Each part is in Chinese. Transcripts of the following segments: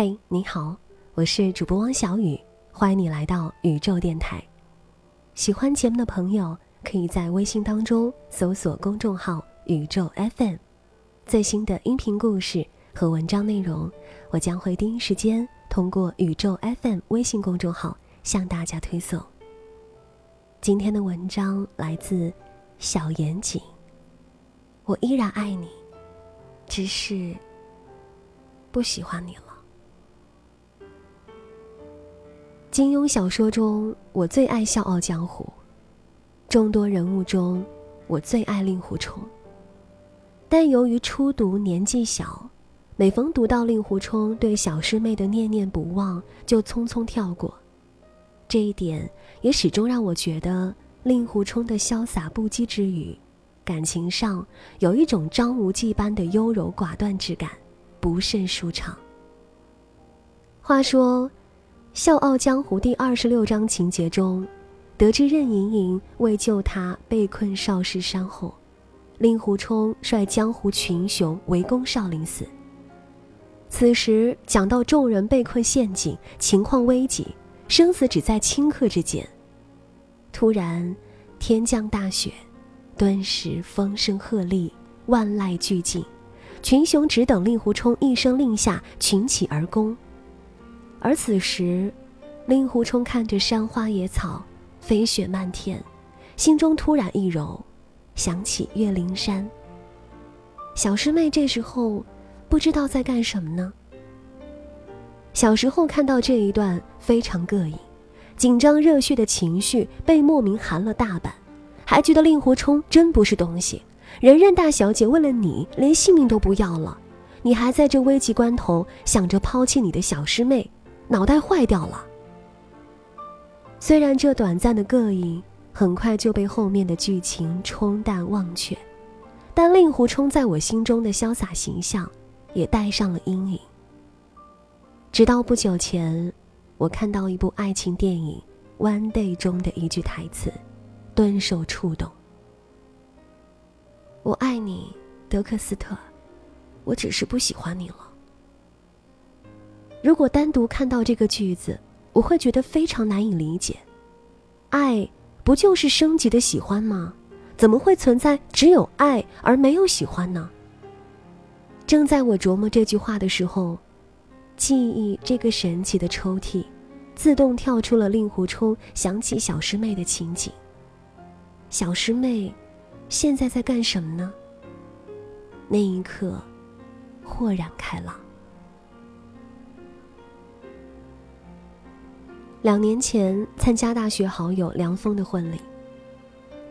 嗨，你好，我是主播汪小雨，欢迎你来到宇宙电台。喜欢节目的朋友，可以在微信当中搜索公众号“宇宙 FM”，最新的音频故事和文章内容，我将会第一时间通过宇宙 FM 微信公众号向大家推送。今天的文章来自小严谨，我依然爱你，只是不喜欢你了。金庸小说中，我最爱《笑傲江湖》；众多人物中，我最爱令狐冲。但由于初读年纪小，每逢读到令狐冲对小师妹的念念不忘，就匆匆跳过。这一点也始终让我觉得令狐冲的潇洒不羁之余，感情上有一种张无忌般的优柔寡断之感，不甚舒畅。话说。《笑傲江湖》第二十六章情节中，得知任盈盈为救他被困少室山后，令狐冲率江湖群雄围攻少林寺。此时讲到众人被困陷阱，情况危急，生死只在顷刻之间。突然，天降大雪，顿时风声鹤唳，万籁俱静，群雄只等令狐冲一声令下，群起而攻。而此时，令狐冲看着山花野草，飞雪漫天，心中突然一柔，想起岳灵珊。小师妹这时候不知道在干什么呢。小时候看到这一段非常膈应，紧张热血的情绪被莫名寒了大半，还觉得令狐冲真不是东西。人任大小姐为了你连性命都不要了，你还在这危急关头想着抛弃你的小师妹。脑袋坏掉了。虽然这短暂的膈应很快就被后面的剧情冲淡忘却，但令狐冲在我心中的潇洒形象也带上了阴影。直到不久前，我看到一部爱情电影《One Day》中的一句台词，顿受触动：“我爱你，德克斯特，我只是不喜欢你了。”如果单独看到这个句子，我会觉得非常难以理解。爱不就是升级的喜欢吗？怎么会存在只有爱而没有喜欢呢？正在我琢磨这句话的时候，记忆这个神奇的抽屉，自动跳出了令狐冲想起小师妹的情景。小师妹，现在在干什么呢？那一刻，豁然开朗。两年前参加大学好友梁峰的婚礼，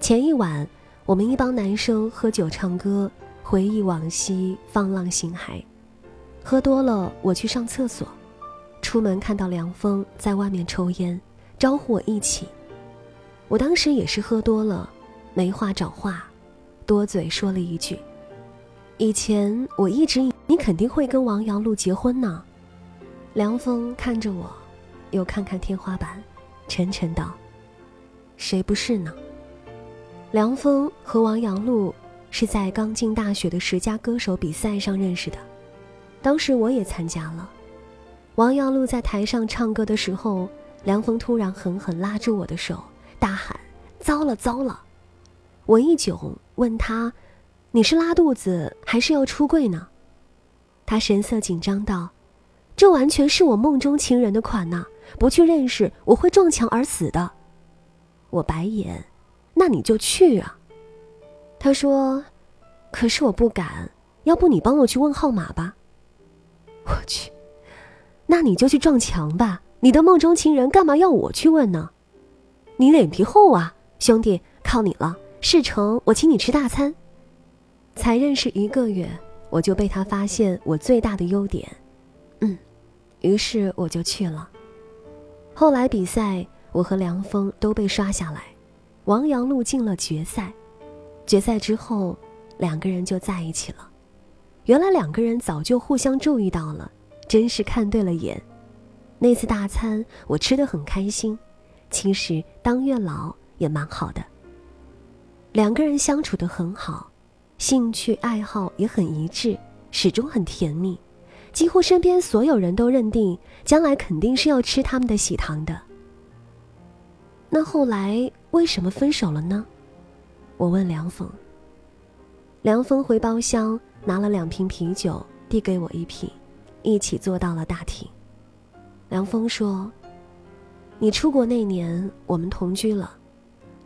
前一晚，我们一帮男生喝酒唱歌，回忆往昔，放浪形骸。喝多了，我去上厕所，出门看到梁峰在外面抽烟，招呼我一起。我当时也是喝多了，没话找话，多嘴说了一句：“以前我一直以你肯定会跟王阳路结婚呢。”梁峰看着我。又看看天花板，沉沉道：“谁不是呢？”梁峰和王阳璐是在刚进大学的十佳歌手比赛上认识的，当时我也参加了。王阳璐在台上唱歌的时候，梁峰突然狠狠拉住我的手，大喊：“糟了糟了！”我一窘，问他：“你是拉肚子还是要出柜呢？”他神色紧张道：“这完全是我梦中情人的款呐！”不去认识，我会撞墙而死的。我白眼，那你就去啊。他说：“可是我不敢，要不你帮我去问号码吧。”我去，那你就去撞墙吧。你的梦中情人干嘛要我去问呢？你脸皮厚啊，兄弟，靠你了。事成，我请你吃大餐。才认识一个月，我就被他发现我最大的优点。嗯，于是我就去了。后来比赛，我和梁峰都被刷下来，王阳路进了决赛。决赛之后，两个人就在一起了。原来两个人早就互相注意到了，真是看对了眼。那次大餐我吃得很开心，其实当月老也蛮好的。两个人相处得很好，兴趣爱好也很一致，始终很甜蜜。几乎身边所有人都认定将来肯定是要吃他们的喜糖的。那后来为什么分手了呢？我问梁峰。梁峰回包厢拿了两瓶啤酒，递给我一瓶，一起坐到了大厅。梁峰说：“你出国那年，我们同居了，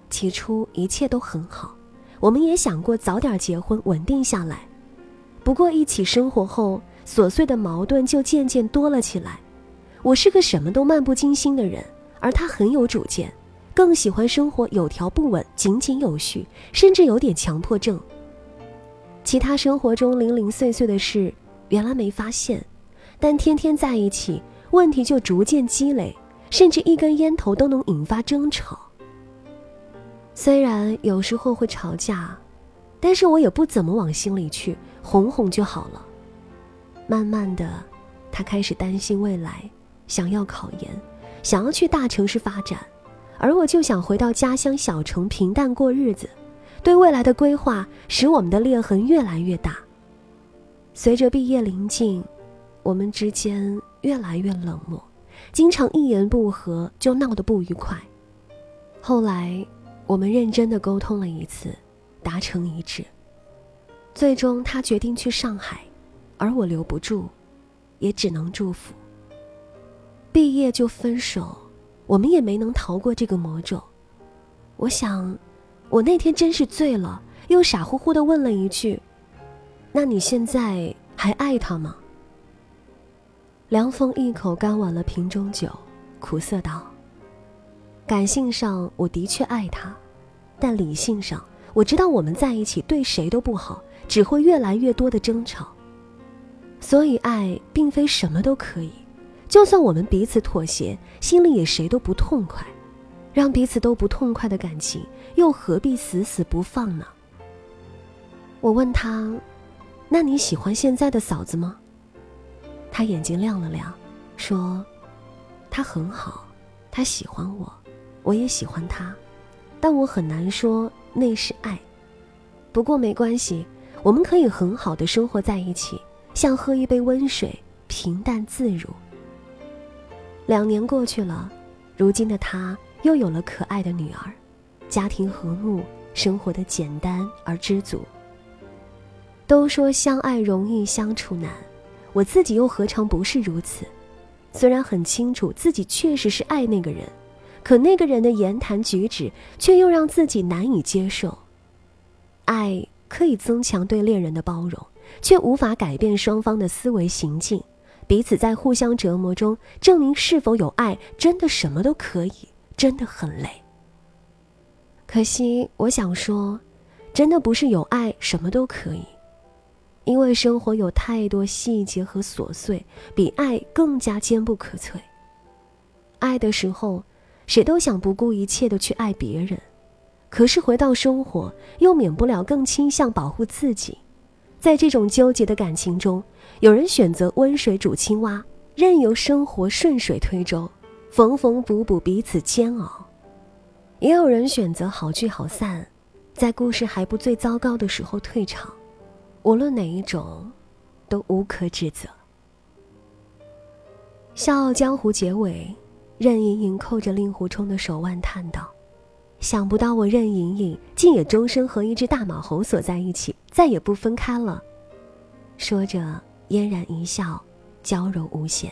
起初一切都很好，我们也想过早点结婚，稳定下来。不过一起生活后，琐碎的矛盾就渐渐多了起来。我是个什么都漫不经心的人，而他很有主见。”更喜欢生活有条不紊、井井有序，甚至有点强迫症。其他生活中零零碎碎的事，原来没发现，但天天在一起，问题就逐渐积累，甚至一根烟头都能引发争吵。虽然有时候会吵架，但是我也不怎么往心里去，哄哄就好了。慢慢的，他开始担心未来，想要考研，想要去大城市发展。而我就想回到家乡小城平淡过日子，对未来的规划使我们的裂痕越来越大。随着毕业临近，我们之间越来越冷漠，经常一言不合就闹得不愉快。后来，我们认真的沟通了一次，达成一致，最终他决定去上海，而我留不住，也只能祝福。毕业就分手。我们也没能逃过这个魔咒。我想，我那天真是醉了，又傻乎乎的问了一句：“那你现在还爱他吗？”凉风一口干完了瓶中酒，苦涩道：“感性上我的确爱他，但理性上我知道我们在一起对谁都不好，只会越来越多的争吵。所以爱并非什么都可以。”就算我们彼此妥协，心里也谁都不痛快，让彼此都不痛快的感情，又何必死死不放呢？我问他：“那你喜欢现在的嫂子吗？”他眼睛亮了亮，说：“她很好，她喜欢我，我也喜欢她，但我很难说那是爱。不过没关系，我们可以很好的生活在一起，像喝一杯温水，平淡自如。”两年过去了，如今的他又有了可爱的女儿，家庭和睦，生活的简单而知足。都说相爱容易相处难，我自己又何尝不是如此？虽然很清楚自己确实是爱那个人，可那个人的言谈举止却又让自己难以接受。爱可以增强对恋人的包容，却无法改变双方的思维行径。彼此在互相折磨中证明是否有爱，真的什么都可以，真的很累。可惜，我想说，真的不是有爱什么都可以，因为生活有太多细节和琐碎，比爱更加坚不可摧。爱的时候，谁都想不顾一切的去爱别人，可是回到生活，又免不了更倾向保护自己。在这种纠结的感情中，有人选择温水煮青蛙，任由生活顺水推舟，缝缝补补彼此煎熬；也有人选择好聚好散，在故事还不最糟糕的时候退场。无论哪一种，都无可指责。《笑傲江湖》结尾，任盈盈扣着令狐冲的手腕叹道。想不到我任盈盈竟也终身和一只大马猴锁在一起，再也不分开了。说着，嫣然一笑，娇柔无限。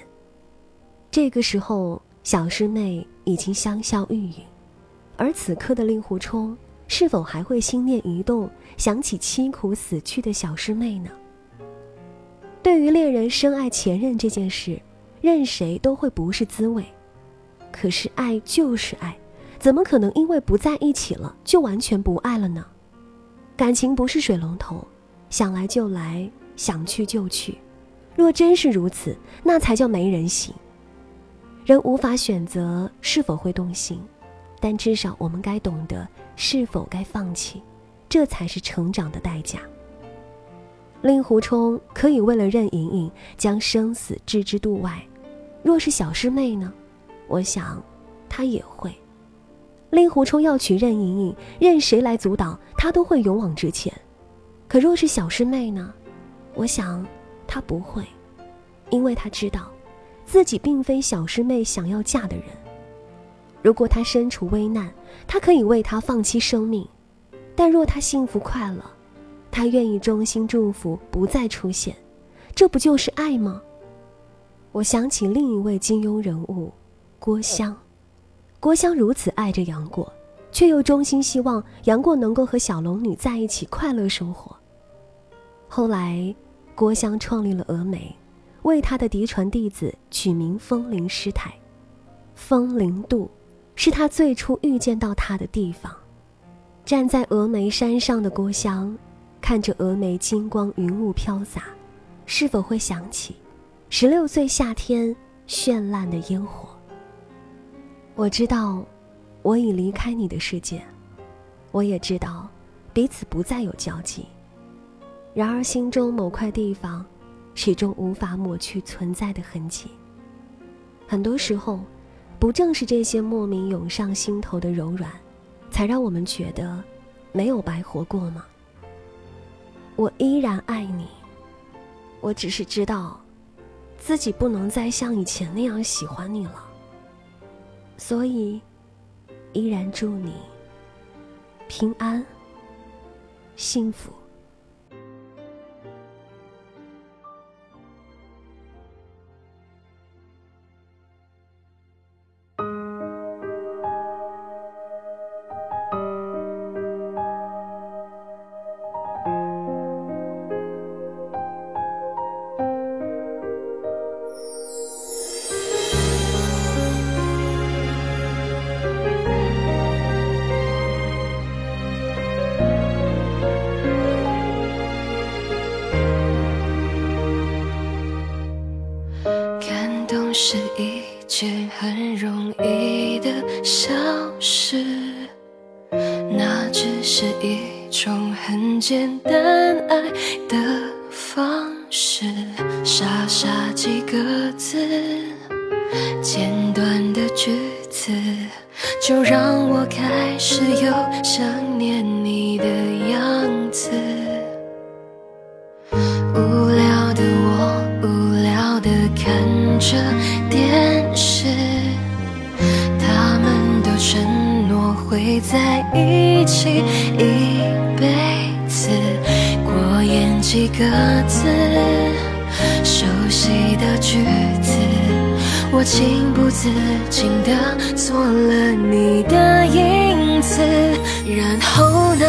这个时候，小师妹已经香消玉殒，而此刻的令狐冲是否还会心念一动，想起凄苦死去的小师妹呢？对于恋人深爱前任这件事，任谁都会不是滋味。可是爱就是爱。怎么可能因为不在一起了就完全不爱了呢？感情不是水龙头，想来就来，想去就去。若真是如此，那才叫没人性。人无法选择是否会动心，但至少我们该懂得是否该放弃，这才是成长的代价。令狐冲可以为了任盈盈将生死置之度外，若是小师妹呢？我想，他也会。令狐冲要娶任盈盈，任谁来阻挡，他都会勇往直前。可若是小师妹呢？我想，他不会。因为他知道，自己并非小师妹想要嫁的人。如果他身处危难，他可以为他放弃生命；但若他幸福快乐，他愿意衷心祝福，不再出现。这不就是爱吗？我想起另一位金庸人物，郭襄。郭襄如此爱着杨过，却又衷心希望杨过能够和小龙女在一起快乐生活。后来，郭襄创立了峨眉，为他的嫡传弟子取名风铃师太。风铃渡，是他最初遇见到他的地方。站在峨眉山上的郭襄，看着峨眉金光云雾飘洒，是否会想起十六岁夏天绚烂的烟火？我知道，我已离开你的世界，我也知道，彼此不再有交集。然而，心中某块地方，始终无法抹去存在的痕迹。很多时候，不正是这些莫名涌上心头的柔软，才让我们觉得没有白活过吗？我依然爱你，我只是知道，自己不能再像以前那样喜欢你了。所以，依然祝你平安、幸福。句子，就让我开始有想念你的样子。无聊的我，无聊的看着电视。他们都承诺。会在一起一辈子，过眼几个字，熟悉的句子，我情不自禁地做了你的影子，然后呢？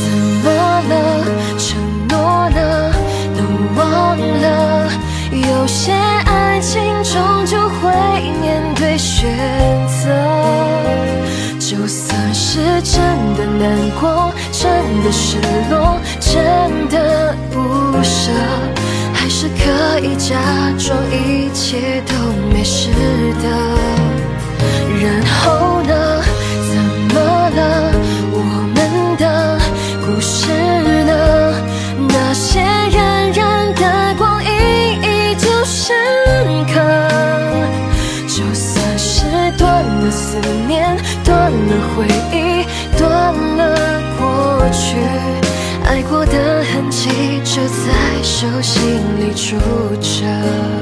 怎么了？承诺呢？都忘了？有些爱情终究会面对选择。就算是真的难过，真的失落，真的不舍，是可以假装一切都没事的。然后呢？怎么了？我们的故事呢？那些冉冉的光阴依旧深刻。就算是断了思念。断了回忆，断了过去，爱过的痕迹就在手心里住着。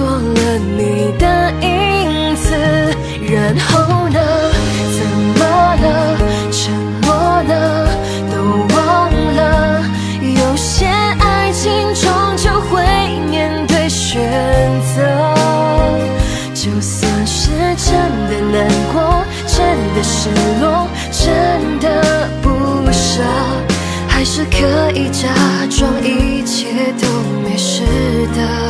做了你的影子，然后呢？怎么了？沉默呢？都忘了？有些爱情终究会面对选择，就算是真的难过，真的失落，真的不舍。还是可以假装一切都没事的，